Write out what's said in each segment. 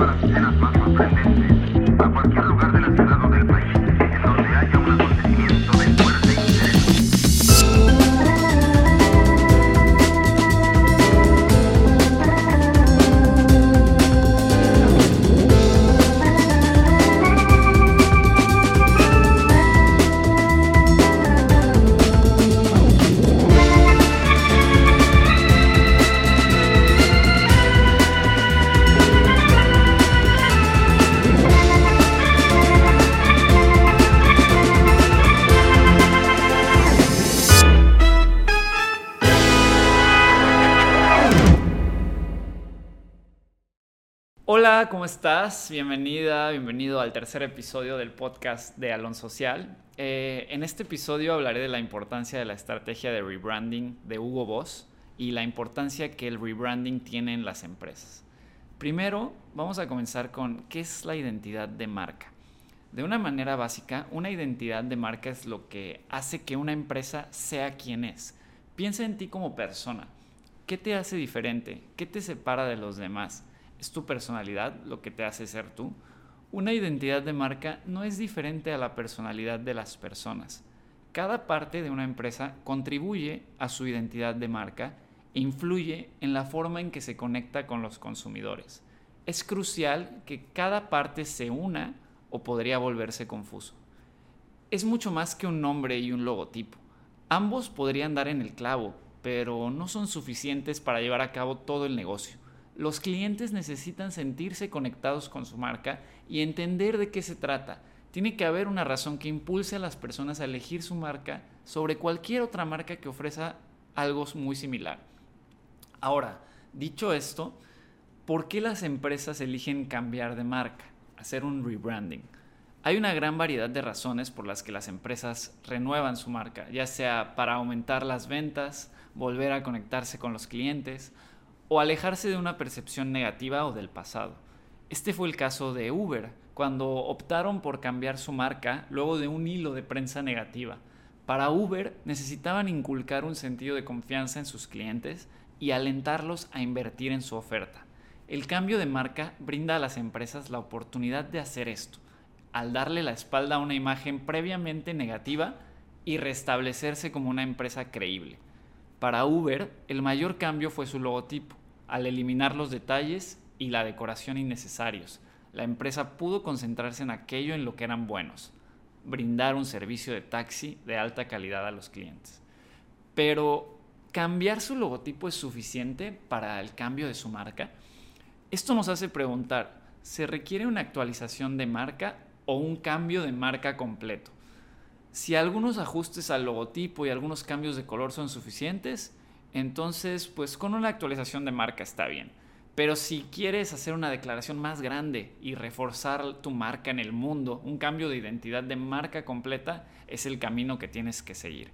a las escenas más sorprendentes, Hola, ¿cómo estás? Bienvenida, bienvenido al tercer episodio del podcast de Alon Social. Eh, en este episodio hablaré de la importancia de la estrategia de rebranding de Hugo Boss y la importancia que el rebranding tiene en las empresas. Primero, vamos a comenzar con qué es la identidad de marca. De una manera básica, una identidad de marca es lo que hace que una empresa sea quien es. Piensa en ti como persona. ¿Qué te hace diferente? ¿Qué te separa de los demás? ¿Es tu personalidad lo que te hace ser tú? Una identidad de marca no es diferente a la personalidad de las personas. Cada parte de una empresa contribuye a su identidad de marca e influye en la forma en que se conecta con los consumidores. Es crucial que cada parte se una o podría volverse confuso. Es mucho más que un nombre y un logotipo. Ambos podrían dar en el clavo, pero no son suficientes para llevar a cabo todo el negocio. Los clientes necesitan sentirse conectados con su marca y entender de qué se trata. Tiene que haber una razón que impulse a las personas a elegir su marca sobre cualquier otra marca que ofrezca algo muy similar. Ahora, dicho esto, ¿por qué las empresas eligen cambiar de marca, hacer un rebranding? Hay una gran variedad de razones por las que las empresas renuevan su marca, ya sea para aumentar las ventas, volver a conectarse con los clientes, o alejarse de una percepción negativa o del pasado. Este fue el caso de Uber, cuando optaron por cambiar su marca luego de un hilo de prensa negativa. Para Uber necesitaban inculcar un sentido de confianza en sus clientes y alentarlos a invertir en su oferta. El cambio de marca brinda a las empresas la oportunidad de hacer esto, al darle la espalda a una imagen previamente negativa y restablecerse como una empresa creíble. Para Uber, el mayor cambio fue su logotipo. Al eliminar los detalles y la decoración innecesarios, la empresa pudo concentrarse en aquello en lo que eran buenos, brindar un servicio de taxi de alta calidad a los clientes. Pero, ¿cambiar su logotipo es suficiente para el cambio de su marca? Esto nos hace preguntar, ¿se requiere una actualización de marca o un cambio de marca completo? Si algunos ajustes al logotipo y algunos cambios de color son suficientes, entonces pues con una actualización de marca está bien. Pero si quieres hacer una declaración más grande y reforzar tu marca en el mundo, un cambio de identidad de marca completa es el camino que tienes que seguir.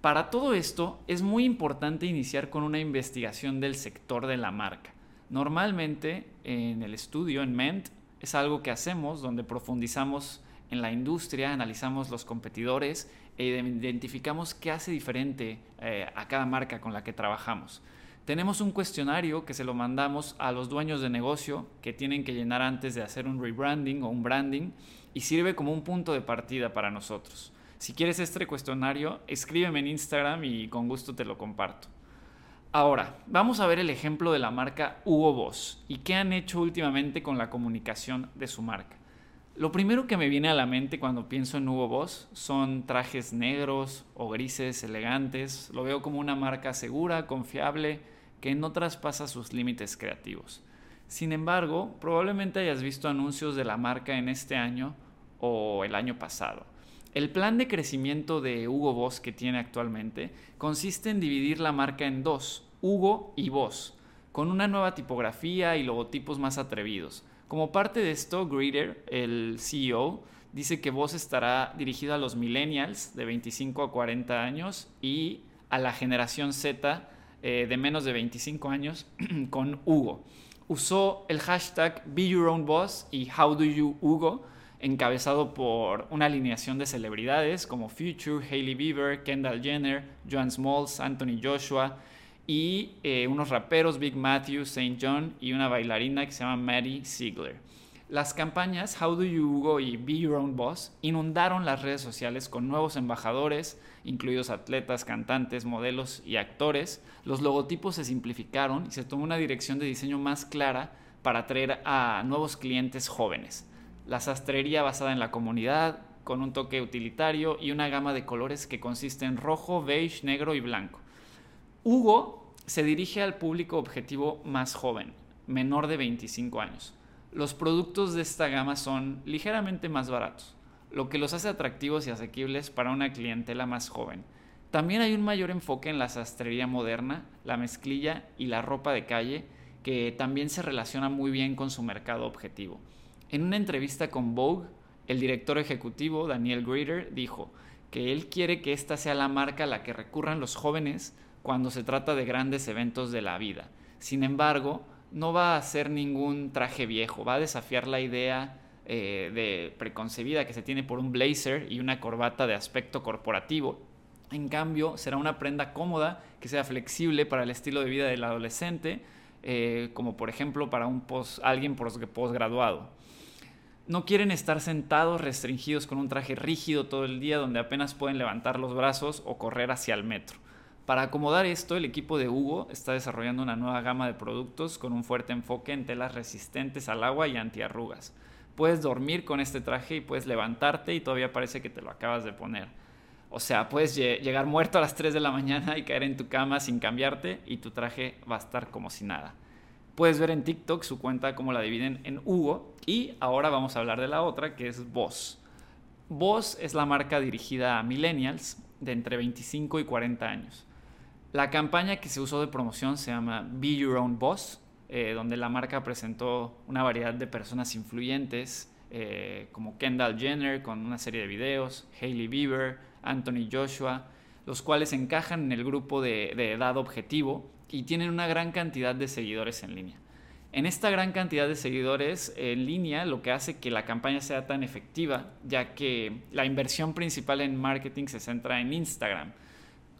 Para todo esto es muy importante iniciar con una investigación del sector de la marca. Normalmente en el estudio, en MENT, es algo que hacemos donde profundizamos en la industria, analizamos los competidores e identificamos qué hace diferente eh, a cada marca con la que trabajamos. Tenemos un cuestionario que se lo mandamos a los dueños de negocio que tienen que llenar antes de hacer un rebranding o un branding y sirve como un punto de partida para nosotros. Si quieres este cuestionario, escríbeme en Instagram y con gusto te lo comparto. Ahora, vamos a ver el ejemplo de la marca Hugo Boss y qué han hecho últimamente con la comunicación de su marca. Lo primero que me viene a la mente cuando pienso en Hugo Boss son trajes negros o grises elegantes. Lo veo como una marca segura, confiable, que no traspasa sus límites creativos. Sin embargo, probablemente hayas visto anuncios de la marca en este año o el año pasado. El plan de crecimiento de Hugo Boss que tiene actualmente consiste en dividir la marca en dos, Hugo y Boss, con una nueva tipografía y logotipos más atrevidos. Como parte de esto, Greeter, el CEO, dice que Voz estará dirigido a los millennials de 25 a 40 años y a la generación Z eh, de menos de 25 años con Hugo. Usó el hashtag Be Your Own Boss y How Do You Hugo, encabezado por una alineación de celebridades como Future, Hailey Bieber, Kendall Jenner, Joan Smalls, Anthony Joshua y eh, unos raperos, Big Matthew, St. John y una bailarina que se llama Maddie Ziegler. Las campañas How Do You Hugo y Be Your Own Boss inundaron las redes sociales con nuevos embajadores, incluidos atletas, cantantes, modelos y actores. Los logotipos se simplificaron y se tomó una dirección de diseño más clara para atraer a nuevos clientes jóvenes. La sastrería basada en la comunidad, con un toque utilitario y una gama de colores que consiste en rojo, beige, negro y blanco. Hugo se dirige al público objetivo más joven, menor de 25 años. Los productos de esta gama son ligeramente más baratos, lo que los hace atractivos y asequibles para una clientela más joven. También hay un mayor enfoque en la sastrería moderna, la mezclilla y la ropa de calle, que también se relaciona muy bien con su mercado objetivo. En una entrevista con Vogue, el director ejecutivo Daniel Greeter dijo que él quiere que esta sea la marca a la que recurran los jóvenes cuando se trata de grandes eventos de la vida. Sin embargo, no va a ser ningún traje viejo, va a desafiar la idea eh, de preconcebida que se tiene por un blazer y una corbata de aspecto corporativo. En cambio, será una prenda cómoda que sea flexible para el estilo de vida del adolescente, eh, como por ejemplo para un alguien posgraduado. No quieren estar sentados restringidos con un traje rígido todo el día donde apenas pueden levantar los brazos o correr hacia el metro. Para acomodar esto, el equipo de Hugo está desarrollando una nueva gama de productos con un fuerte enfoque en telas resistentes al agua y antiarrugas. Puedes dormir con este traje y puedes levantarte y todavía parece que te lo acabas de poner. O sea, puedes llegar muerto a las 3 de la mañana y caer en tu cama sin cambiarte y tu traje va a estar como si nada. Puedes ver en TikTok su cuenta cómo la dividen en Hugo y ahora vamos a hablar de la otra que es Boss. Boss es la marca dirigida a millennials de entre 25 y 40 años. La campaña que se usó de promoción se llama Be Your Own Boss, eh, donde la marca presentó una variedad de personas influyentes, eh, como Kendall Jenner con una serie de videos, Hailey Bieber, Anthony Joshua, los cuales encajan en el grupo de, de edad objetivo y tienen una gran cantidad de seguidores en línea. En esta gran cantidad de seguidores en línea, lo que hace que la campaña sea tan efectiva, ya que la inversión principal en marketing se centra en Instagram,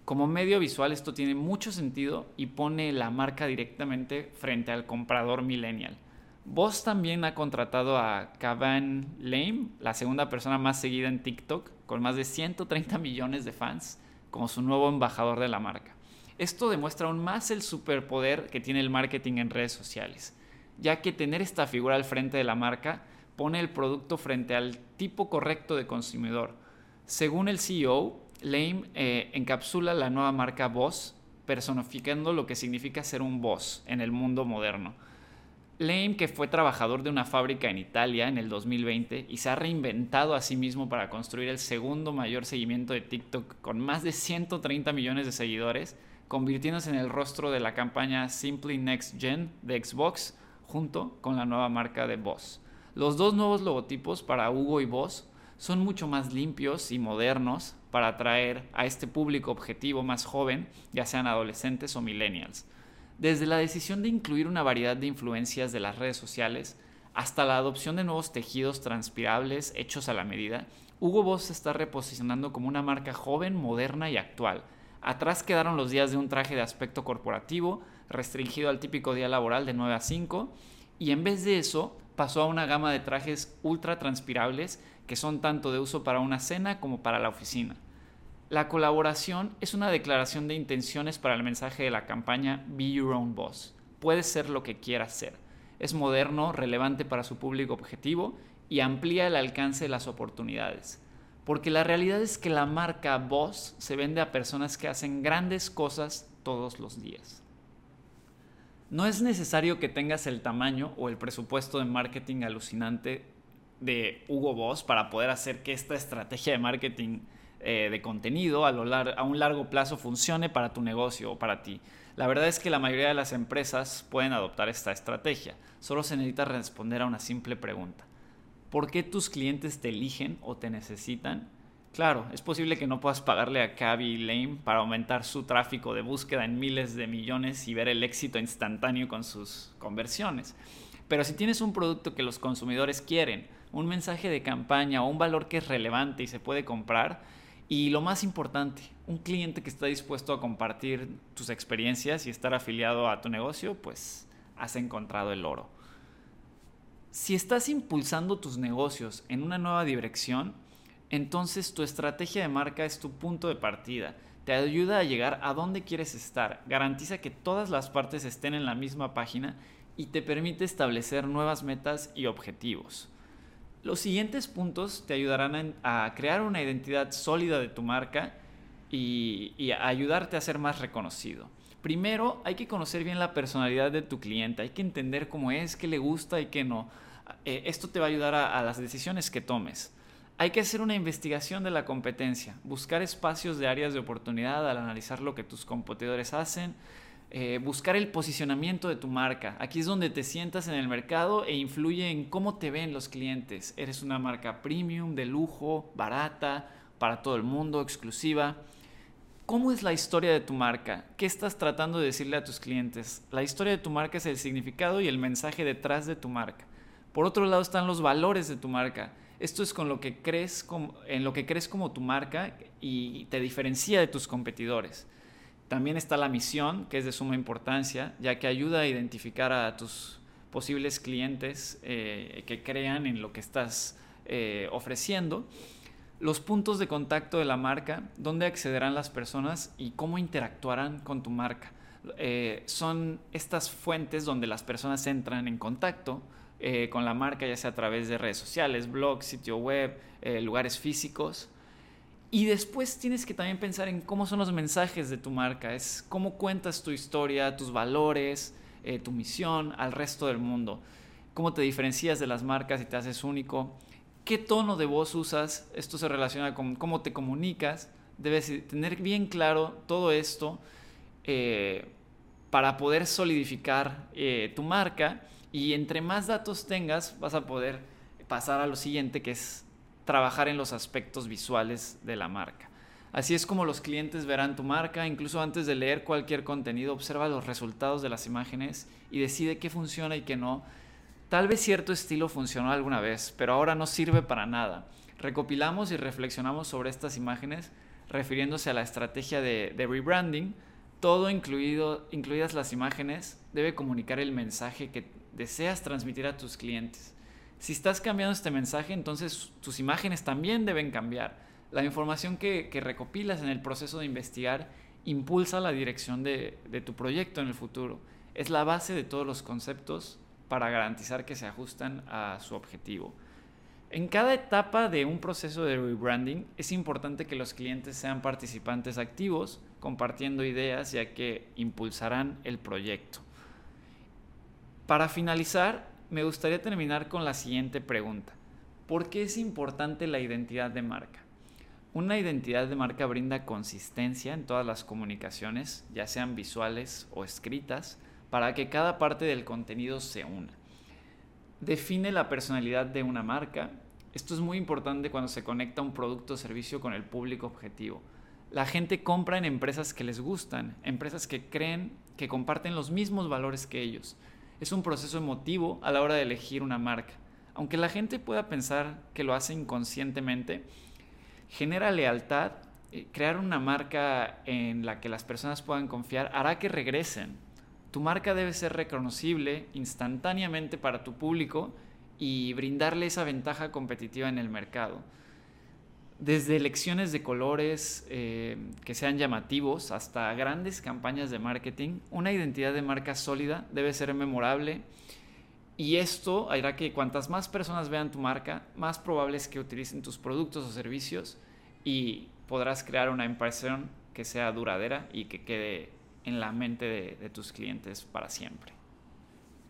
como medio visual esto tiene mucho sentido y pone la marca directamente frente al comprador millennial. Voss también ha contratado a Kavan Lame, la segunda persona más seguida en TikTok, con más de 130 millones de fans, como su nuevo embajador de la marca. Esto demuestra aún más el superpoder que tiene el marketing en redes sociales, ya que tener esta figura al frente de la marca pone el producto frente al tipo correcto de consumidor. Según el CEO, Lame eh, encapsula la nueva marca Boss, personificando lo que significa ser un boss en el mundo moderno. Lame, que fue trabajador de una fábrica en Italia en el 2020 y se ha reinventado a sí mismo para construir el segundo mayor seguimiento de TikTok con más de 130 millones de seguidores, convirtiéndose en el rostro de la campaña Simply Next Gen de Xbox junto con la nueva marca de Boss. Los dos nuevos logotipos para Hugo y Boss son mucho más limpios y modernos para atraer a este público objetivo más joven, ya sean adolescentes o millennials. Desde la decisión de incluir una variedad de influencias de las redes sociales hasta la adopción de nuevos tejidos transpirables hechos a la medida, Hugo Boss se está reposicionando como una marca joven, moderna y actual. Atrás quedaron los días de un traje de aspecto corporativo, restringido al típico día laboral de 9 a 5, y en vez de eso pasó a una gama de trajes ultra transpirables que son tanto de uso para una cena como para la oficina. La colaboración es una declaración de intenciones para el mensaje de la campaña Be Your Own Boss. Puedes ser lo que quieras ser. Es moderno, relevante para su público objetivo y amplía el alcance de las oportunidades. Porque la realidad es que la marca Boss se vende a personas que hacen grandes cosas todos los días. No es necesario que tengas el tamaño o el presupuesto de marketing alucinante de Hugo Boss para poder hacer que esta estrategia de marketing eh, de contenido a, a un largo plazo funcione para tu negocio o para ti. La verdad es que la mayoría de las empresas pueden adoptar esta estrategia. Solo se necesita responder a una simple pregunta. ¿Por qué tus clientes te eligen o te necesitan? Claro, es posible que no puedas pagarle a Cabby Lame para aumentar su tráfico de búsqueda en miles de millones y ver el éxito instantáneo con sus conversiones. Pero si tienes un producto que los consumidores quieren, un mensaje de campaña o un valor que es relevante y se puede comprar, Y lo más importante, un cliente que está dispuesto a compartir tus experiencias y estar afiliado a tu negocio, pues has encontrado el oro. Si estás impulsando tus negocios en una nueva dirección, entonces tu estrategia de marca es tu punto de partida. Te ayuda a llegar a donde quieres estar, garantiza que todas las partes estén en la misma página y te permite establecer nuevas metas y objetivos. Los siguientes puntos te ayudarán a crear una identidad sólida de tu marca y, a ayudarte a ser más reconocido. Primero, hay que conocer bien la personalidad de tu cliente, hay que entender cómo es, qué le gusta y qué no. Eh, esto te va a ayudar a, a las decisiones que tomes. Hay que hacer una investigación de la competencia, buscar espacios de áreas de oportunidad al analizar lo que tus competidores hacen, eh, buscar el posicionamiento de tu marca. Aquí es donde te sientas en el mercado e influye en cómo te ven los clientes. Eres una marca premium, de lujo, barata, para todo el mundo, exclusiva. ¿Cómo es la historia de tu marca? ¿Qué estás tratando de decirle a tus clientes? La historia de tu marca es el significado y el mensaje detrás de tu marca. Por otro lado están los valores de tu marca. Esto es con lo que crees en lo que crees como tu marca y te diferencia de tus competidores. También está la misión, que es de suma importancia, ya que ayuda a identificar a tus posibles clientes eh, que crean en lo que estás eh, ofreciendo. Los puntos de contacto de la marca, dónde accederán las personas y cómo interactuarán con tu marca. Eh, son estas fuentes donde las personas entran en contacto con la marca, ya sea a través de redes sociales, blogs, sitio web, lugares físicos. Y después tienes que también pensar en cómo son los mensajes de tu marca, es cómo cuentas tu historia, tus valores, eh, tu misión al resto del mundo, cómo te diferencias de las marcas y te haces único, qué tono de voz usas, esto se relaciona con cómo te comunicas, debes tener bien claro todo esto eh, para poder solidificar eh, tu marca. Y entre más datos tengas vas a poder pasar a lo siguiente que es trabajar en los aspectos visuales de la marca. Así es como los clientes verán tu marca, incluso antes de leer cualquier contenido, observa los resultados de las imágenes y decide qué funciona y qué no. Tal vez cierto estilo funcionó alguna vez, pero ahora no sirve para nada. Recopilamos y reflexionamos sobre estas imágenes refiriéndose a la estrategia de, de rebranding. Todo incluido, incluidas las imágenes, debe comunicar el mensaje que deseas transmitir a tus clientes. Si estás cambiando este mensaje, entonces tus imágenes también deben cambiar. La información que, recopilas en el proceso de investigar impulsa la dirección de, tu proyecto en el futuro. Es la base de todos los conceptos para garantizar que se ajustan a su objetivo. En cada etapa de un proceso de rebranding es importante que los clientes sean participantes activos, compartiendo ideas ya que impulsarán el proyecto. Para finalizar, me gustaría terminar con la siguiente pregunta. ¿Por qué es importante la identidad de marca? Una identidad de marca brinda consistencia en todas las comunicaciones, ya sean visuales o escritas, para que cada parte del contenido se una. Define la personalidad de una marca. Esto es muy importante cuando se conecta un producto o servicio con el público objetivo. La gente compra en empresas que les gustan, empresas que creen que comparten los mismos valores que ellos es un proceso emotivo a la hora de elegir una marca. Aunque la gente pueda pensar que lo hace inconscientemente, genera lealtad. Eh, crear una marca en la que las personas puedan confiar hará que regresen. Tu marca debe ser reconocible instantáneamente para tu público y brindarle esa ventaja competitiva en el mercado desde elecciones de colores eh, que sean llamativos hasta grandes campañas de marketing, una identidad de marca sólida debe ser memorable y esto hará que cuantas más personas vean tu marca, más probable que utilicen tus productos o servicios y podrás crear una impresión que sea duradera y que quede en la mente de tus clientes para siempre.